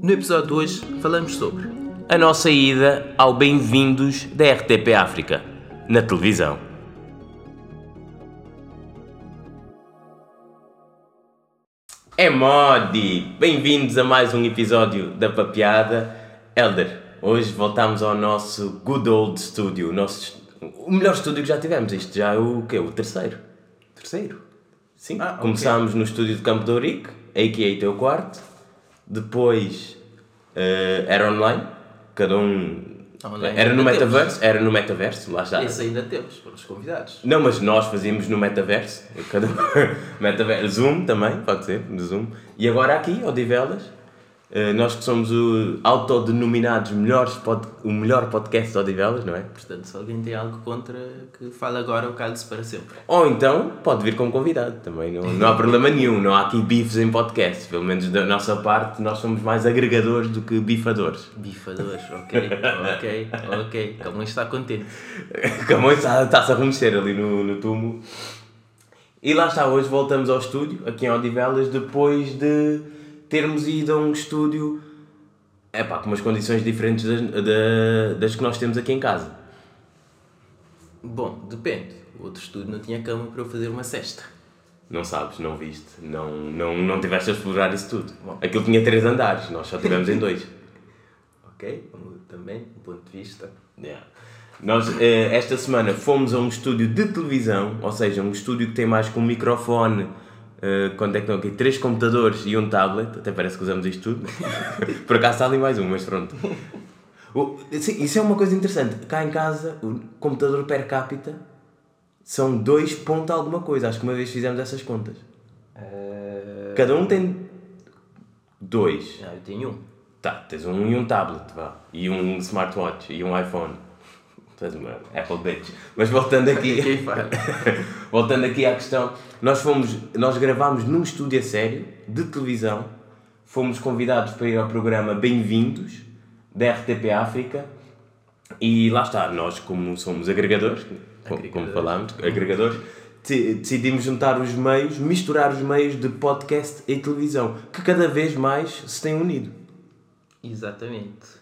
No episódio de hoje falamos sobre a nossa ida ao Bem-vindos da RTP África, na televisão. É Modi! Bem-vindos a mais um episódio da Papeada. Elder, hoje voltamos ao nosso good old studio, o, nosso, o melhor estúdio que já tivemos. Isto já é o quê? O terceiro? terceiro. Sim. Ah. Começámos no estúdio de Campo de Ourique, a.k.a. Teu Quarto. Depois eh, era online, cada um... Online era no ainda temos. metaverso, era no metaverso, lá está. Esse ainda temos, para os convidados. Não, mas nós fazíamos no metaverso. Cada um- metaverso. Zoom também, pode ser, no Zoom. E agora aqui, Odivelas, eh, nós que somos o autodenominados melhores pod, o melhor podcast de Odivelas, não é? Portanto, se alguém tem algo contra, que fale agora ou cale-se para sempre. Ou então pode vir como convidado também, não, não há problema nenhum, não há aqui bifes em podcast. Pelo menos da nossa parte, nós somos mais agregadores do que bifadores. Bifadores, ok, ok, ok. Camões está contente. Camões está- está-se a remexer ali no, no túmulo. E lá está, hoje voltamos ao estúdio, aqui em Odivelas, depois de termos ido a um estúdio epá, com umas condições diferentes das, da- das que nós temos aqui em casa. Bom, depende. O outro estúdio não tinha cama para eu fazer uma cesta. Não sabes, não viste, não, não, não tiveste a explorar isso tudo. Aquilo tinha três andares, nós só tivemos em dois. Ok? Também, um ponto de vista. Yeah. Nós, eh, esta semana, fomos a um estúdio de televisão, ou seja, um estúdio que tem mais que um microfone, eh, quanto é que estão aqui? Três computadores e um tablet, até parece que usamos isto tudo. Por acaso está ali mais um, mas pronto. O- sim, isso é uma coisa interessante. Cá em casa, o computador per capita são dois ponto alguma coisa. Acho que uma vez fizemos essas contas. Cada um tem dois. Ah, eu tenho um. Tá, tens um e um tablet, vá. E um smartwatch e um iPhone. Tu és uma Apple bitch. Mas voltando aqui, voltando aqui à questão, nós fomos, nós gravámos num estúdio a sério, de televisão, fomos convidados para ir ao programa Bem-vindos, da RTP África, e lá está, nós como somos agregadores, co- como Agregadores. falámos, agregadores, de- decidimos juntar os meios, misturar os meios de podcast e televisão, que cada vez mais se têm unido. Exatamente.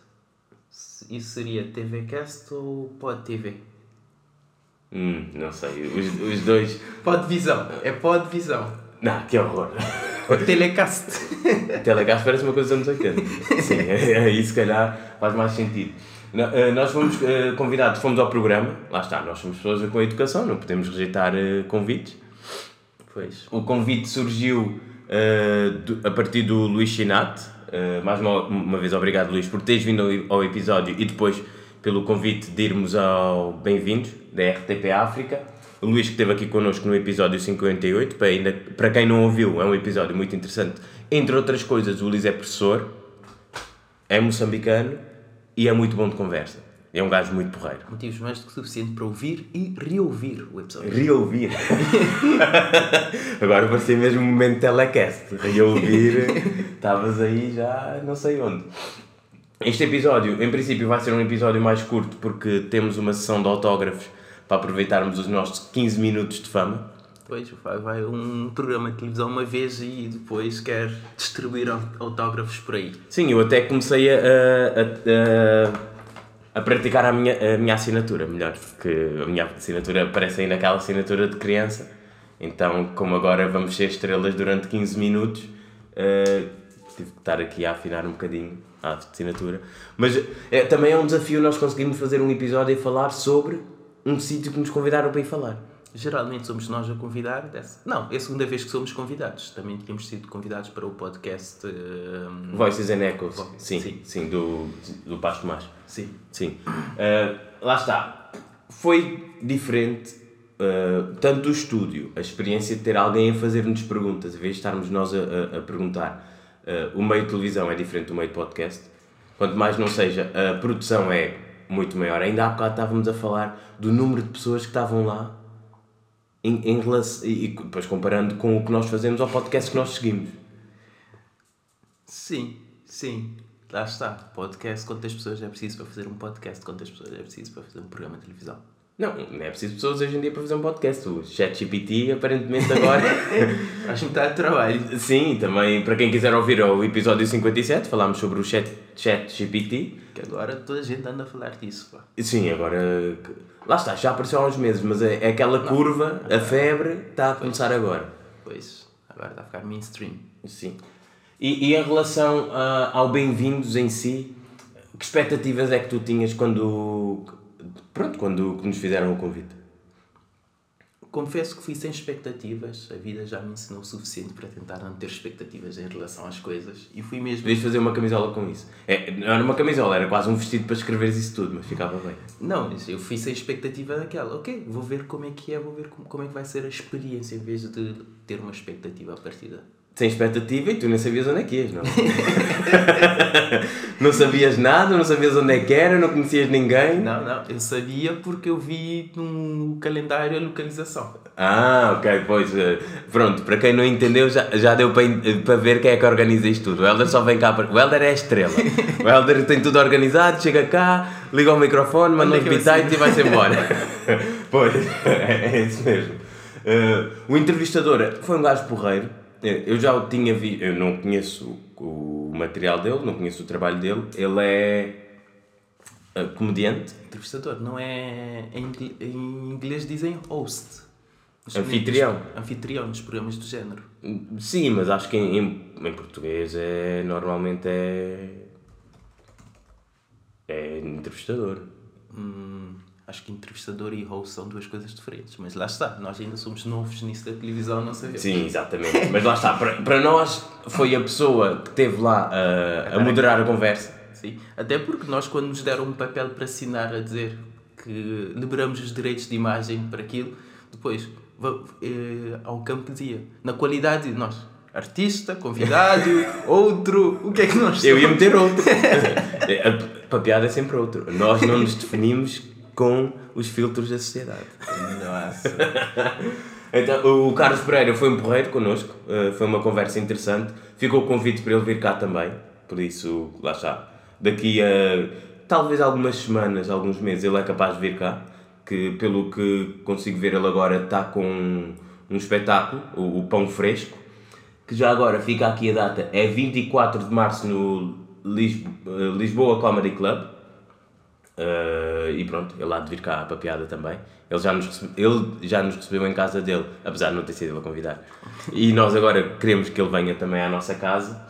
Isso seria TVcast ou Pod TV? Hum, não sei, os, os dois. Podvisão. É Podvisão. Não, que horror. Telecast. Telecast parece uma coisa dos anos 80. Sim, aí se calhar faz mais sentido. Eh, Nós fomos eh, convidados, fomos ao programa, lá está, nós somos pessoas com educação, não podemos rejeitar eh, convites. Pois. O convite surgiu a partir do Luís Chinate. Eh, mais uma, uma vez, obrigado, Luís, por teres vindo ao, ao episódio e depois pelo convite de irmos ao Bem-vindos, da RTP África. O Luís que esteve aqui connosco no episódio 58, para, ainda, para quem não ouviu, é um episódio muito interessante. Entre outras coisas, o Luís é professor, é moçambicano e é muito bom de conversa. É um gajo muito porreiro. Motivos mais do que suficiente para ouvir e reouvir o episódio. Reouvir. Agora parecia mesmo um momento de telecast. Reouvir, estavas aí já não sei onde. Este episódio, em princípio, vai ser um episódio mais curto porque temos uma sessão de autógrafos para aproveitarmos os nossos 15 minutos de fama. Depois vai, vai um programa de televisão uma vez e depois quer distribuir au- autógrafos por aí. Sim, eu até comecei a, a, a, a praticar a minha, a minha assinatura, melhor, porque a minha assinatura parece ainda aquela assinatura de criança. Então, como agora vamos ser estrelas durante 15 minutos, eh, tive que estar aqui a afinar um bocadinho a assinatura. Mas eh, também é um desafio nós conseguirmos fazer um episódio e falar sobre um sítio que nos convidaram para ir falar. Geralmente somos nós a convidar. dessa- Não, é a segunda vez que somos convidados. Também tínhamos sido convidados para o podcast. ehm, Voices and Echoes, sim, Sim. sim, do, do Pasto Tomás. Sim. Sim. Uh, lá está. Foi diferente, uh, tanto do estúdio, a experiência de ter alguém a fazer-nos perguntas, em vez de estarmos nós a, a- a perguntar. Uh, o meio de televisão é diferente do meio de podcast. Quanto mais não seja, a produção é muito maior. Ainda há bocado estávamos a falar do número de pessoas que estavam lá em, em relação, e depois comparando com o que nós fazemos ao podcast que nós seguimos. Sim, sim. Lá está. Podcast, quantas pessoas é preciso para fazer um podcast? Quantas pessoas é preciso para fazer um programa de televisão? Não, não é preciso pessoas hoje em dia para fazer um podcast. O ChatGPT, aparentemente, agora. Faz metade de trabalho. Sim, também para quem quiser ouvir o episódio 57, falámos sobre o Chat, ChatGPT. Que agora toda a gente anda a falar disso, pá. Sim, agora. Lá está, já apareceu há uns meses, mas é, é aquela curva, a febre, está a começar agora. Pois, agora está a ficar mainstream. Sim. E, e em relação ah, ao Bem-vindos em si, que expectativas é que tu tinhas quando. Pronto, quando nos fizeram o convite? Confesso que fui sem expectativas, a vida já me ensinou o suficiente para tentar não ter expectativas em relação às coisas e fui mesmo. Podias fazer uma camisola com isso. É, não era uma camisola, era quase um vestido para escreveres isso tudo, mas ficava bem. Não, eu fui sem expectativa daquela. Ok, vou ver como é que é, vou ver como, como é que vai ser a experiência em vez de ter uma expectativa à partida. Sem expectativa e tu nem sabias onde é que ias, não? não sabias nada, não sabias onde é que era, não conhecias ninguém. Não, não, eu sabia porque eu vi no calendário a localização. Ah, ok, pois. eh, Pronto, para quem não entendeu, já, já deu para, en- para ver quem é que organiza isto tudo. O Helder só vem cá para. O Helder é a estrela. O Helder tem tudo organizado, chega cá, liga o microfone, manda Onde é uns bitites e vai-se embora. pois, é isso mesmo. Eh, o entrevistador foi um gajo porreiro. Eh, Eu já o tinha visto, eu não conheço o, material dele, não conheço o trabalho dele. Ele é eh, comediante, Entrevistador, não é. Em, ingl- em inglês dizem host. Nos- Anfitrião. Anfitrião nos programas do género. Sim, mas acho que em, em, em português é normalmente é. é entrevistador. Hum, acho que entrevistador e host são duas coisas diferentes, mas lá está, nós ainda somos novos nisso da televisão, não sabemos. Sim, exatamente. Mas lá está, para, para nós foi a pessoa que esteve lá a, a moderar a conversa. Sim. Até porque nós, quando nos deram um papel para assinar a dizer que liberamos os direitos de imagem para aquilo, depois va- eh, há um campo que dizia, na qualidade de nós, artista, convidado, outro, o que é que nós Eu ia somos? meter outro. a, a piada é sempre outro. Nós não nos definimos com os filtros da sociedade. Nossa. Então, o Carlos Pereira foi um porreiro connosco, eh, foi uma conversa interessante. Ficou o convite para ele vir cá também, por isso, lá está. Daqui a talvez algumas semanas, alguns meses, ele é capaz de vir cá. Que pelo que consigo ver, ele agora está com um, um espetáculo, o, o Pão Fresco, que já agora fica aqui a data, é 24 de março no Lisbo- eh, Lisboa Comedy Club. Uh, e pronto, ele há de vir cá para a piada também. Ele já, nos recebe- ele já nos recebeu em casa dele, apesar de não ter sido ele a convidar. E nós agora queremos que ele venha também à nossa casa.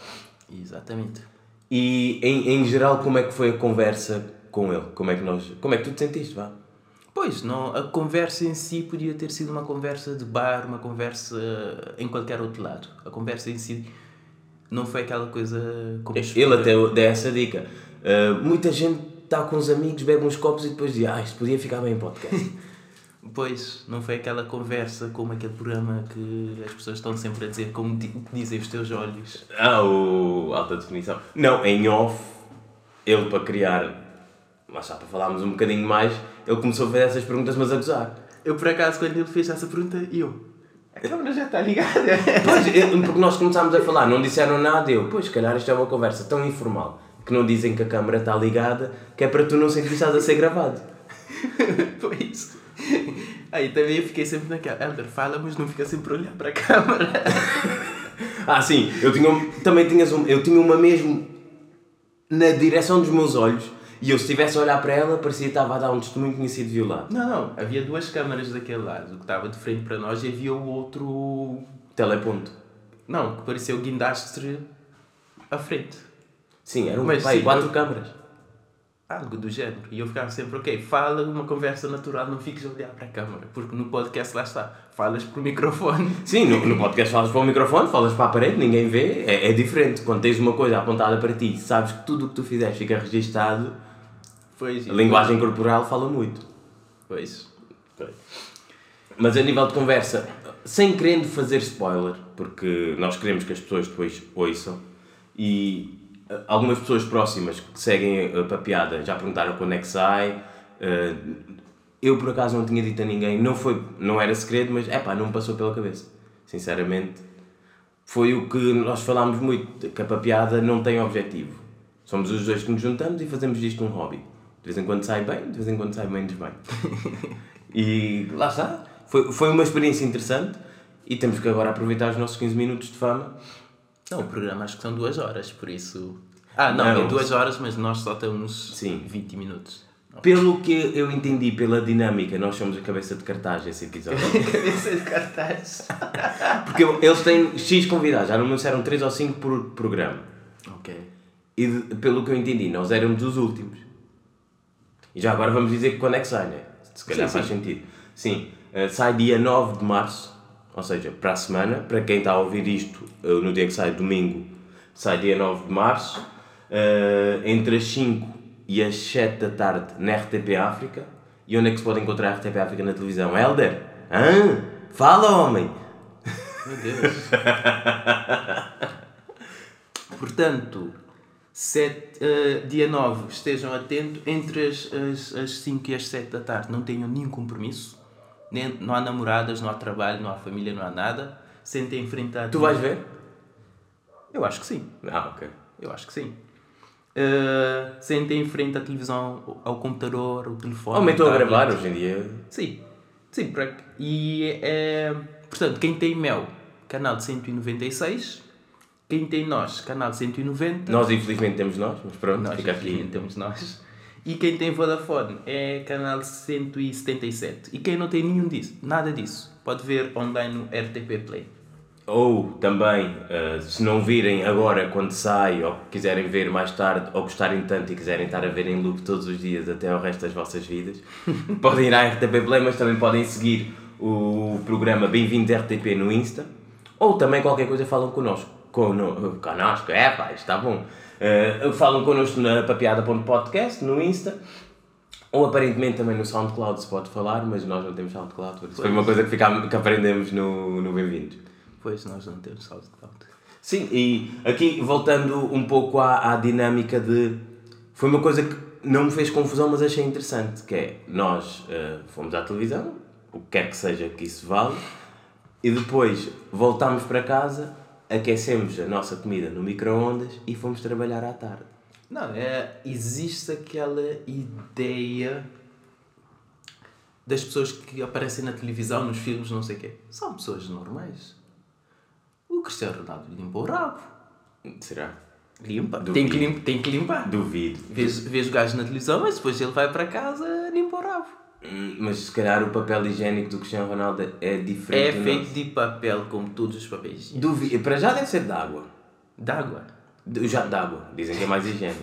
Exatamente. E em, em geral, como é que foi a conversa com ele? Como é que, nós, como é que tu te sentiste? Vá? Pois, não, a conversa em si podia ter sido uma conversa de bar, uma conversa em qualquer outro lado. A conversa em si não foi aquela coisa como Ele até deu essa dica. Uh, muita gente está com os amigos, bebe uns copos e depois diz: Ah, isto podia ficar bem em podcast. Pois, não foi aquela conversa como aquele programa que as pessoas estão sempre a dizer como di- dizem os teus olhos. Ah, o alta definição. Não, em off, ele para criar, mas já para falarmos um bocadinho mais, ele começou a fazer essas perguntas, mas a gozar. Eu, por acaso, quando ele fez essa pergunta, eu... A câmera já está ligada. Pois, eu- porque nós começámos a falar, não disseram nada, eu, pois, se calhar isto é uma conversa tão informal que não dizem que a câmara está ligada, que é para tu não sentir que estás a ser gravado. pois. Aí também eu fiquei sempre naquela... Helder, fala, mas não fica sempre a olhar para a câmara. Ah, sim, eu tinha, também tinhas um, eu tinha uma mesmo na direção dos meus olhos, e eu se estivesse a olhar para ela, parecia que estava a dar um testemunho sido violado. Não, não. Havia duas câmaras daquele lado. O que estava de frente para nós e havia o outro... Teleponto. Não, que parecia o guindastre à frente. Sim, eram Mas pai, sim, quatro eu- câmaras. Algo do género. E eu ficava sempre, ok, fala uma conversa natural, não fiques a olhar para a câmara. Porque no podcast lá está, falas por microfone. Sim, no, no podcast falas para o microfone, falas para a parede, ninguém vê, é, é diferente. Quando tens uma coisa apontada para ti, sabes que tudo o que tu fizeres fica registado, Pois, a linguagem corporal fala muito. Pois. Mas a nível de conversa, sem querendo fazer spoiler, porque nós queremos que as pessoas depois ouçam, e algumas pessoas próximas que seguem a papiada já perguntaram quando é que sai. eh, eu por acaso não tinha dito a ninguém, não, foi, não era segredo, mas é pá, não me passou pela cabeça. Sinceramente, foi o que nós falámos muito, que a papiada não tem objetivo. Somos os dois que nos juntamos e fazemos disto um hobby. vez em quando sai bem, de vez em quando sai menos bem. e lá está. Foi, foi uma experiência interessante e temos que agora aproveitar os nossos 15 minutos de fama. Não, o programa acho que são duas horas, por isso. Ah, não, Não. é duas horas, mas nós só temos Sim. 20 minutos. Pelo que eu entendi, pela dinâmica, nós somos a cabeça de cartaz esse episódio. Cabeça de cartaz. Porque eles têm X convidados, já não disseram 3 ou 5 por programa. ok. E de- pelo que eu entendi, nós éramos os últimos. E já agora vamos dizer que quando é que sai, né? Se calhar Sim, faz sim. sentido. Sim, eh, sai dia 9 de março, ou seja, para a semana. Para quem está a ouvir isto eh, no dia que sai, domingo, sai dia 9 de março. eh, entre as 5 e as 7 da tarde na RTP África. E onde é que se pode encontrar a RTP África na televisão? Helder? Hã? Fala, homem! Meu Deus. Portanto, sete, eh, dia 9, estejam atentos. Entre as, as, as 5 e as 7 da tarde não tenham nenhum compromisso. Nem, não há namoradas, não há trabalho, não há família, não há nada. Sentem em frente à Tu vais ver? Eu acho que sim. Ah, ok. Eu acho que sim. Eh, sentem em frente à televisão, ao computador, ao telefone. Aumentou a gravar hoje em dia. Sim, sim. E é. Portanto, quem tem Mel, canal de 196. Quem tem nós, canal de 190. Nós, infelizmente, temos nós, mas pronto, nós fica aqui aqui. temos nós. E quem tem Vodafone é canal de 177. E quem não tem nenhum disso, nada disso, pode ver online no RTP Play. Ou também, eh, se não virem agora quando sai, ou quiserem ver mais tarde, ou gostarem tanto e quiserem estar a ver em loop todos os dias até ao resto das vossas vidas, podem ir à RTP Play, mas também podem seguir o programa Bem-vindos RTP no Insta, ou também qualquer coisa falam connosco. Cono, connosco, é pá, está bom. Eh, falam connosco na papiada.podcast, no Insta, ou aparentemente também no SoundCloud se pode falar, mas nós não temos SoundCloud, por isso foi uma coisa que, ficámos, que aprendemos no, no Bem-vindos. Pois nós não temos SoundCloud. Sim, e aqui voltando um pouco à, à dinâmica de. Foi uma coisa que não me fez confusão, mas achei interessante, que é nós eh, fomos à televisão, o que quer que seja que isso vale, e depois voltámos para casa, aquecemos a nossa comida no micro-ondas e fomos trabalhar à tarde. Não, é, existe aquela ideia das pessoas que aparecem na televisão, nos filmes, não sei o quê. São pessoas normais. O Cristiano Ronaldo limpa o rabo. Será? Limpa. Duvido. Tem que, lim- tem que limpar. Duvido. Vês, vês o gajo na televisão, mas depois ele vai para casa limpa o rabo. Hum, Mas se calhar o papel higiênico do Cristiano Ronaldo é É diferente. do feito nosso. de papel, como todos os papéis. Duvido. Para já deve ser de água. D'água. De- Já de água, dizem que é mais higiênico.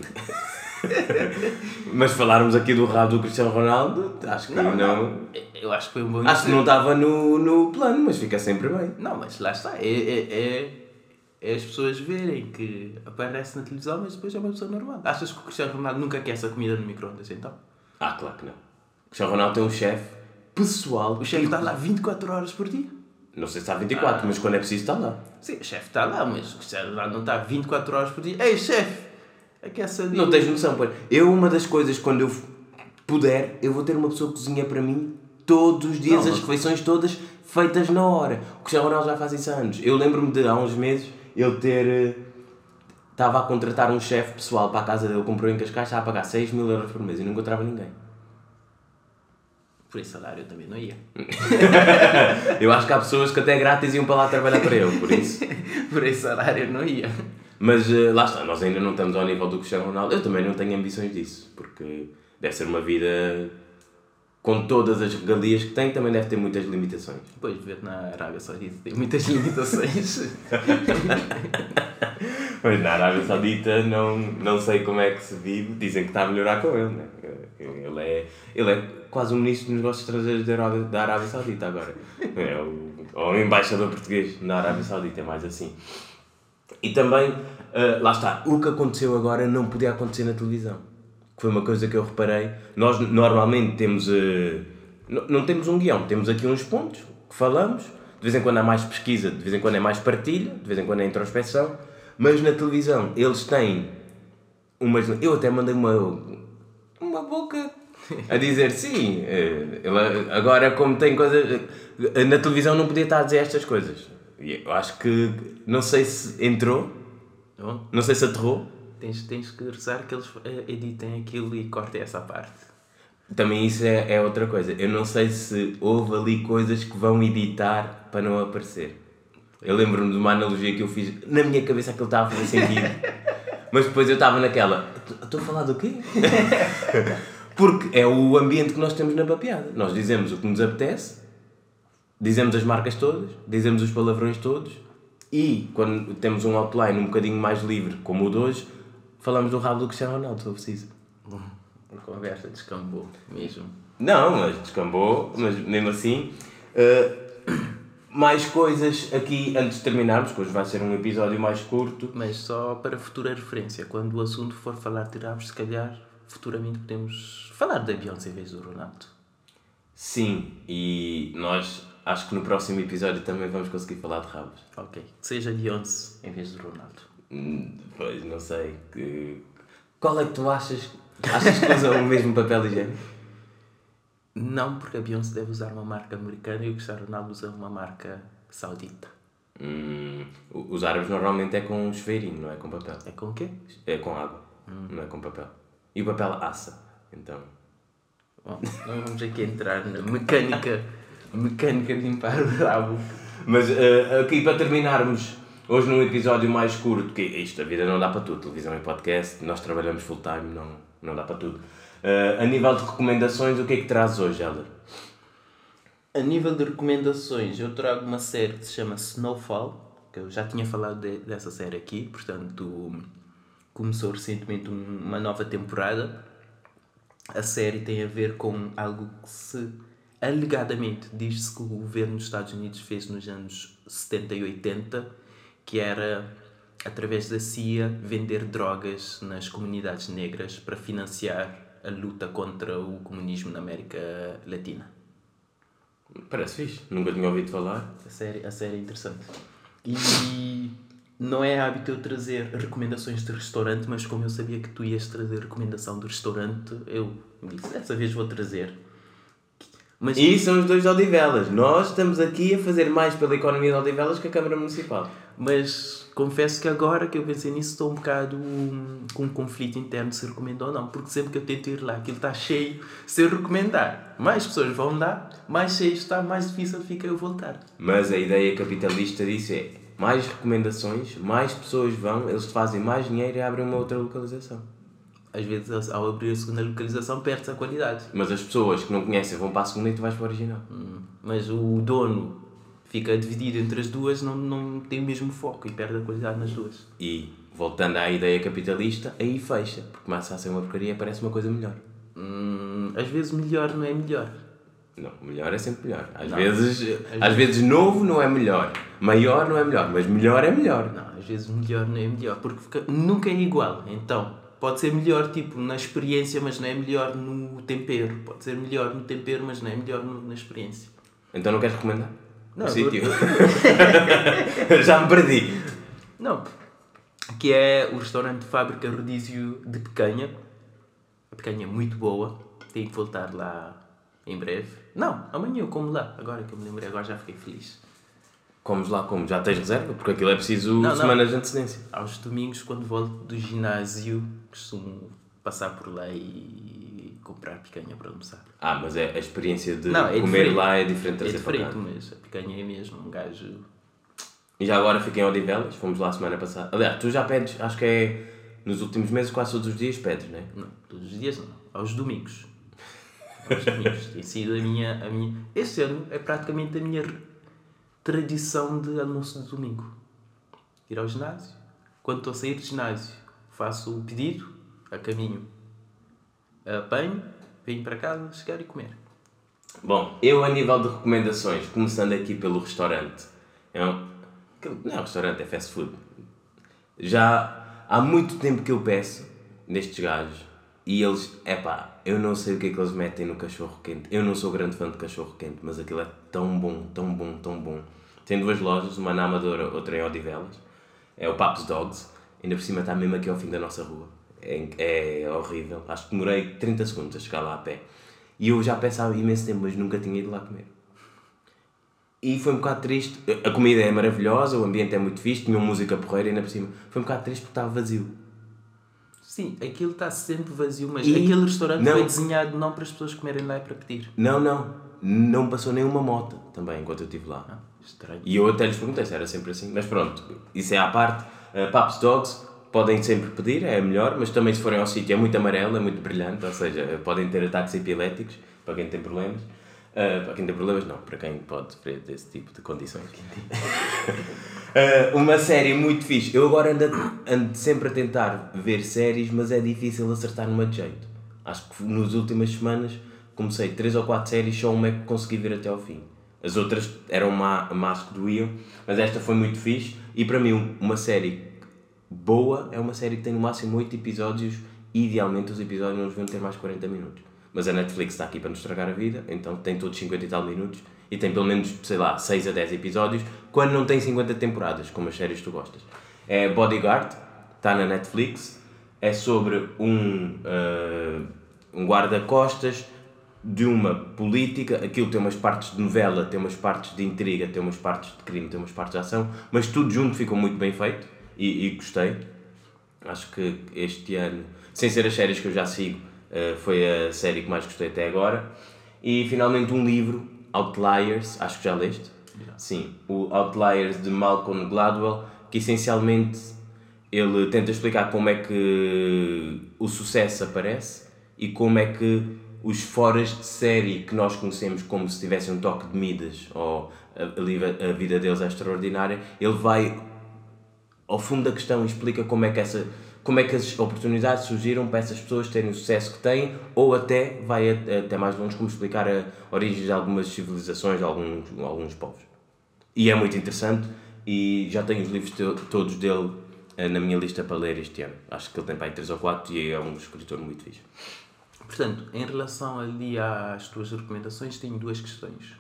Mas falarmos aqui do rabo do Cristiano Ronaldo, acho que não. Eu acho que foi um bom Acho que não estava no, no plano, mas fica sempre bem. Não, mas lá está. É, é, é, é as pessoas verem que aparece na televisão, mas depois é uma pessoa normal. Achas que o Cristiano Ronaldo nunca quer essa comida no micro-ondas então? Ah, claro que não. O Cristiano Ronaldo tem um chefe pessoal. O chefe está lá 24 horas por dia. Não sei se está 24, mas quando é preciso está lá. Sim, o chefe está lá, mas o Cristiano Ronaldo não está 24 horas por dia. Ei, chefe! Aquece ali. Não tens noção, pô. Eu, uma das coisas, quando eu puder, eu vou ter uma pessoa que cozinha para mim todos os dias, Não, as refeições todas feitas na hora. O Cristiano Ronaldo já faz isso há anos. Eu lembro-me de, há uns meses, ele ter... eh, Estava a contratar um chefe pessoal para a casa dele, comprou em Cascais, estava a pagar 6 mil euros por mês e não encontrava ninguém. Por esse salário eu também não ia. Eu acho que há pessoas que até grátis iam para lá trabalhar para ele, por isso. por esse salário eu não ia. Mas eh, lá está, nós ainda não estamos ao nível do Cristiano Ronaldo. Eu também não tenho ambições disso, porque deve ser uma vida com todas as regalias que tem, também deve ter muitas limitações. Depois viver na Arábia Saudita tem muitas limitações. Mas na Arábia Saudita não, não sei como é que se vive, dizem que está a melhorar com ele, né? Ele é, ele é quase o ministro dos negócios estrangeiros da Arábia, Saudita agora. É o, ou embaixador português na Arábia Saudita, é mais assim. E também, ah, lá está, o que aconteceu agora não podia acontecer na televisão. Foi uma coisa que eu reparei. Nós normalmente temos. ah, não, temos um guião, temos aqui uns pontos que falamos. De vez em quando há mais pesquisa, de vez em quando é mais partilha, de vez em quando é introspeção. Mas na televisão eles têm umas. Eu até mandei uma. uma boca a dizer sim. eh, ele agora, como tem coisas. eh, Na televisão não podia estar a dizer estas coisas. E eu acho que. Não sei se entrou, não sei se aterrou. Tens, tens que rezar que eles eh, editem aquilo e cortem essa parte. Também isso é, é outra coisa. Eu não sei se houve ali coisas que vão editar para não aparecer. Eu lembro-me de uma analogia que eu fiz. Na minha cabeça aquilo estava a fazer sentido. Mas depois eu estava naquela. Estou a falar do quê? Porque é o ambiente que nós temos na papeada. Nós dizemos o que nos apetece, dizemos as marcas todas, dizemos os palavrões todos e quando temos um outline um bocadinho mais livre, como o de hoje, falamos do rabo do Cristiano Ronaldo, se for preciso. A conversa descambou mesmo. Não, mas descambou, mas mesmo assim. uh, mais coisas aqui antes de terminarmos, que hoje vai ser um episódio mais curto. Mas só para futura referência, quando o assunto for falar de rabos, se calhar futuramente podemos falar da Beyoncé em vez do Ronaldo. Sim, e nós acho que no próximo episódio também vamos conseguir falar de rabos. Ok. Que seja Beyoncé em vez do Ronaldo. Hum, Pois, não sei. Que... Qual é que tu achas? Achas que usam o mesmo papel higiênico? Não, porque a Beyoncé deve usar uma marca americana e o Cristiano Ronaldo usa uma marca saudita. Hum, os árabes normalmente é com um chuveirinho, não é com papel. É com o quê? É com água, não é com papel. E o papel assa. Então. Bom, não vamos aqui entrar na mecânica, mecânica de limpar o rabo. Mas eh, aqui para terminarmos, hoje num episódio mais curto, que isto, a vida não dá para tudo, televisão e podcast, nós trabalhamos full time, não, não dá para tudo. Eh, a nível de recomendações, o que é que trazes hoje, Helder? A nível de recomendações, eu trago uma série que se chama Snowfall, que eu já tinha falado de- dessa série aqui, portanto começou recentemente um- uma nova temporada. A série tem a ver com algo que se alegadamente diz-se que o governo dos Estados Unidos fez nos anos 70 e 80, que era através da CIA vender drogas nas comunidades negras para financiar a luta contra o comunismo na América Latina. Parece fixe, nunca tinha ouvido falar. A série, a série é interessante. E não é hábito eu trazer recomendações de restaurante, mas como eu sabia que tu ias trazer recomendação de restaurante, eu disse, dessa vez vou trazer. Mas E são os dois de Odivelas. Nós estamos aqui a fazer mais pela economia de Odivelas que a Câmara Municipal. Mas confesso que agora que eu pensei nisso estou um bocado hum, com um conflito interno se recomendo ou não, porque sempre que eu tento ir lá aquilo está cheio, se eu recomendar, mais pessoas vão lá, mais cheio está, mais difícil fica eu voltar. Mas a ideia capitalista disso é mais recomendações, mais pessoas vão, eles fazem mais dinheiro e abrem uma outra localização. Às vezes ao abrir a segunda localização perde-se a qualidade. Mas as pessoas que não conhecem vão para a segunda e tu vais para a original. Hum, Mas o dono fica dividido entre as duas, não, não tem o mesmo foco e perde a qualidade nas duas. E voltando à ideia capitalista, aí fecha, porque começa a ser uma porcaria e parece uma coisa melhor. Hum, às vezes melhor não é melhor. Não, melhor é sempre melhor. Às Não. vezes, às vezes novo não é melhor, maior não é melhor, mas melhor é melhor. Não, às vezes melhor não é melhor, porque fica- nunca é igual. Então, pode ser melhor tipo na experiência, mas não é melhor no tempero. Pode ser melhor no tempero, mas não é melhor no- na experiência. Então não queres recomendar? Não, o sítio. Já me perdi. Não, que é o restaurante Fábrica Rodízio de Pecanha. A pecanha é muito boa, tenho que voltar lá em breve. Não, amanhã eu como lá, agora que eu me lembrei, agora já fiquei feliz. Comes lá como? Já tens reserva? Porque aquilo é preciso Não, não. semanas de antecedência. Aos domingos, quando volto do ginásio, costumo passar por lá e comprar picanha para almoçar. Ah, mas é, a experiência de Não, é comer diferente. lá é diferente de É diferente, mas a picanha é mesmo um gajo. E já agora fiquei em Odivelas, fomos lá a semana passada. Aliás, tu já pedes, acho que é nos últimos meses, quase todos os dias pedes, não é? Não, todos os dias não, aos domingos. Aos domingos. Tem sido a minha, a minha. Este ano é praticamente a minha tradição de almoço de domingo. Ir ao ginásio. Quando estou a sair do ginásio, faço o pedido, a caminho. Apanho, venho para casa, chegar e comer. Bom, eu a nível de recomendações, começando aqui pelo restaurante. É um, não é um restaurante, é fast food. Já há muito tempo que eu peço nestes gajos e eles, epá, eu não sei o que é que eles metem no cachorro quente. Eu não sou grande fã de cachorro quente, mas aquilo é tão bom, tão bom, tão bom. Tem duas lojas, uma na Amadora, outra em Odivelas. É o Papos Dogs, ainda por cima está mesmo aqui ao fim da nossa rua. É, é horrível. Acho que demorei 30 segundos a chegar lá a pé. E eu já há imenso tempo, mas nunca tinha ido lá comer. E foi um bocado triste. A comida é maravilhosa, o ambiente é muito fixe, tinha música porreira ainda por cima. Foi um bocado triste porque estava vazio. Sim, aquilo está sempre vazio, mas E- aquele restaurante não. foi desenhado não para as pessoas comerem lá, é para pedir. Não, não. Não passou nenhuma moto também enquanto eu estive lá. Ah, estranho. E eu até lhes perguntei se era sempre assim. Mas pronto, isso é à parte. Uh, Paps Dogs podem sempre pedir, é melhor, mas também se forem ao sítio é muito amarelo, é muito brilhante, ou seja, podem ter ataques epiléticos para quem tem problemas. Uh, para quem tem problemas, não, para quem pode sofrer desse tipo de condições. Uh, uma série muito fixe. Eu agora ando, ando sempre a tentar ver séries, mas é difícil acertar numa de jeito. Acho que nas últimas semanas comecei três ou quatro séries, só uma é que consegui ver até ao fim. As outras eram má, más que doíam, mas esta foi muito fixe. E para mim, um- uma série boa é uma série que tem no máximo 8 episódios. Idealmente, os episódios não deviam ter mais 40 minutos. Mas a Netflix está aqui para nos estragar a vida, então tem todos 50 e tal minutos. E tem pelo menos, sei lá, 6 a 10 episódios, quando não tem 50 temporadas, como as séries que tu gostas. É Bodyguard, está na Netflix. É sobre um, ah, um guarda-costas de uma política, aquilo tem umas partes de novela, tem umas partes de intriga, tem umas partes de crime, tem umas partes de ação, mas tudo junto ficou muito bem feito e, e gostei. Acho que este ano, sem ser as séries que eu já sigo, eh, foi a série que mais gostei até agora. E finalmente um livro, Outliers, acho que já leste? Sim, o Outliers de Malcolm Gladwell, que essencialmente ele tenta explicar como é que o sucesso aparece e como é que os foras de série que nós conhecemos como se tivessem um toque de Midas ou a, a vida deles é extraordinária, ele vai ao fundo da questão e explica como é que essa como é que as oportunidades surgiram para essas pessoas terem o sucesso que têm ou até vai até mais longe como explicar a origem de algumas civilizações, de alguns, alguns povos. E é muito interessante e já tenho os livros to- todos dele eh, na minha lista para ler este ano. Acho que ele tem para aí 3 ou 4 e é um escritor muito fixe. Portanto, em relação ali às tuas recomendações, tenho duas questões.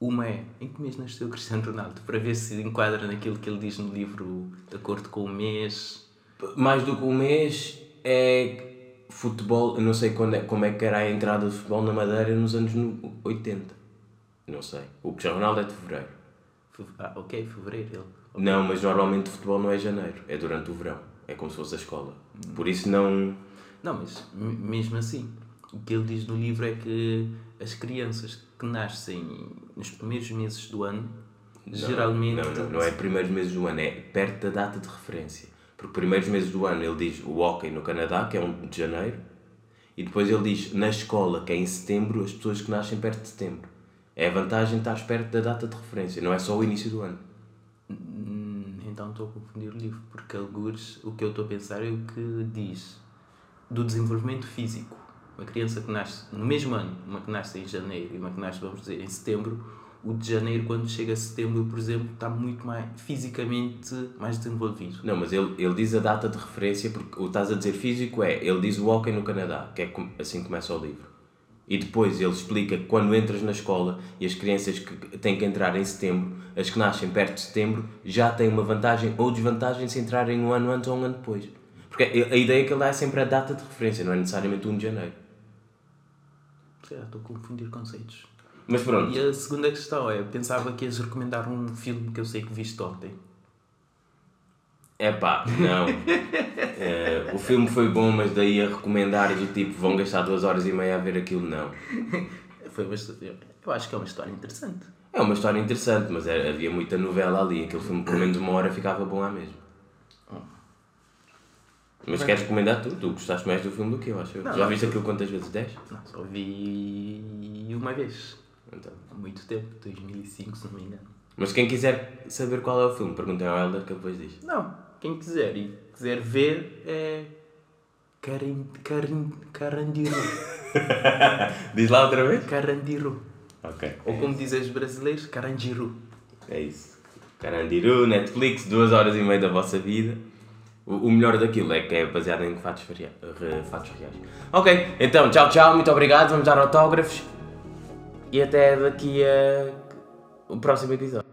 Uma é, em que mês nasceu Cristiano Ronaldo? Para ver se enquadra naquilo que ele diz no livro, de acordo com o mês. Mais do que um mês é futebol, eu não sei quando é, como é que era a entrada de futebol na Madeira nos anos no- 80. Não sei. O Cristiano Ronaldo é de Fevereiro. Fe- Ah, ok, fevereiro ele. Não, mas normalmente o futebol não é janeiro, é durante o verão. É como se fosse a escola. Por isso não. Não, mas mesmo assim, o que ele diz no livro é que as crianças que nascem nos primeiros meses do ano, geralmente. Não, não, não é primeiros meses do ano, é perto da data de referência. Porque primeiros meses do ano ele diz o hockey no Canadá, que é 1 de janeiro, e depois ele diz na escola, que é em setembro, as pessoas que nascem perto de setembro. É a vantagem de estar perto da data de referência, não é só o início do ano. Hum, Então estou a confundir o livro, porque algures, o que eu estou a pensar é o que diz do desenvolvimento físico. Uma criança que nasce no mesmo ano, uma que nasce em janeiro e uma que nasce, vamos dizer, em setembro, o de janeiro, quando chega a setembro, por exemplo, está muito mais fisicamente mais desenvolvido. Não, mas ele, ele diz a data de referência, porque o que estás a dizer físico é, ele diz o hockey no Canadá, que é assim que começa o livro. E depois ele explica que quando entras na escola e as crianças que têm que entrar em setembro, as que nascem perto de setembro, já têm uma vantagem ou desvantagem se entrarem um ano antes ou um ano depois. Porque a ideia que ele dá é sempre a data de referência, não é necessariamente 1 de janeiro. Sei lá, estou a confundir conceitos. Mas pronto, E a segunda questão é, pensava que ias recomendar um filme que eu sei que viste ontem. é pá, não. Eh, o filme foi bom, mas daí a recomendar do tipo vão gastar duas horas e meia a ver aquilo, não. Foi bastante, eu acho que é uma história interessante. É uma história interessante, mas era- havia muita novela ali. Aquele filme, pelo menos uma hora, ficava bom à mesma. Mas queres recomendar tu? Tu gostaste mais do filme do que eu, acho. Não, Já viste aquilo quantas vezes? 10? Não, só vi uma vez. Então. Há muito tempo, 2005, se não me engano. Mas quem quiser saber qual é o filme, perguntem ao Helder que depois diz. Não, quem quiser e quiser ver é. Carin, Carin, Carandiru. Diz lá outra vez? Carandiru. Ok. Ou como dizem os brasileiros, Carandiru. É isso. Carandiru, Netflix, duas horas e meia da vossa vida. O, o melhor daquilo é que é baseado em fatos, faria- fatos reais. Ok, então tchau, tchau, muito obrigado. Vamos dar autógrafos. E até daqui a. o próximo episódio.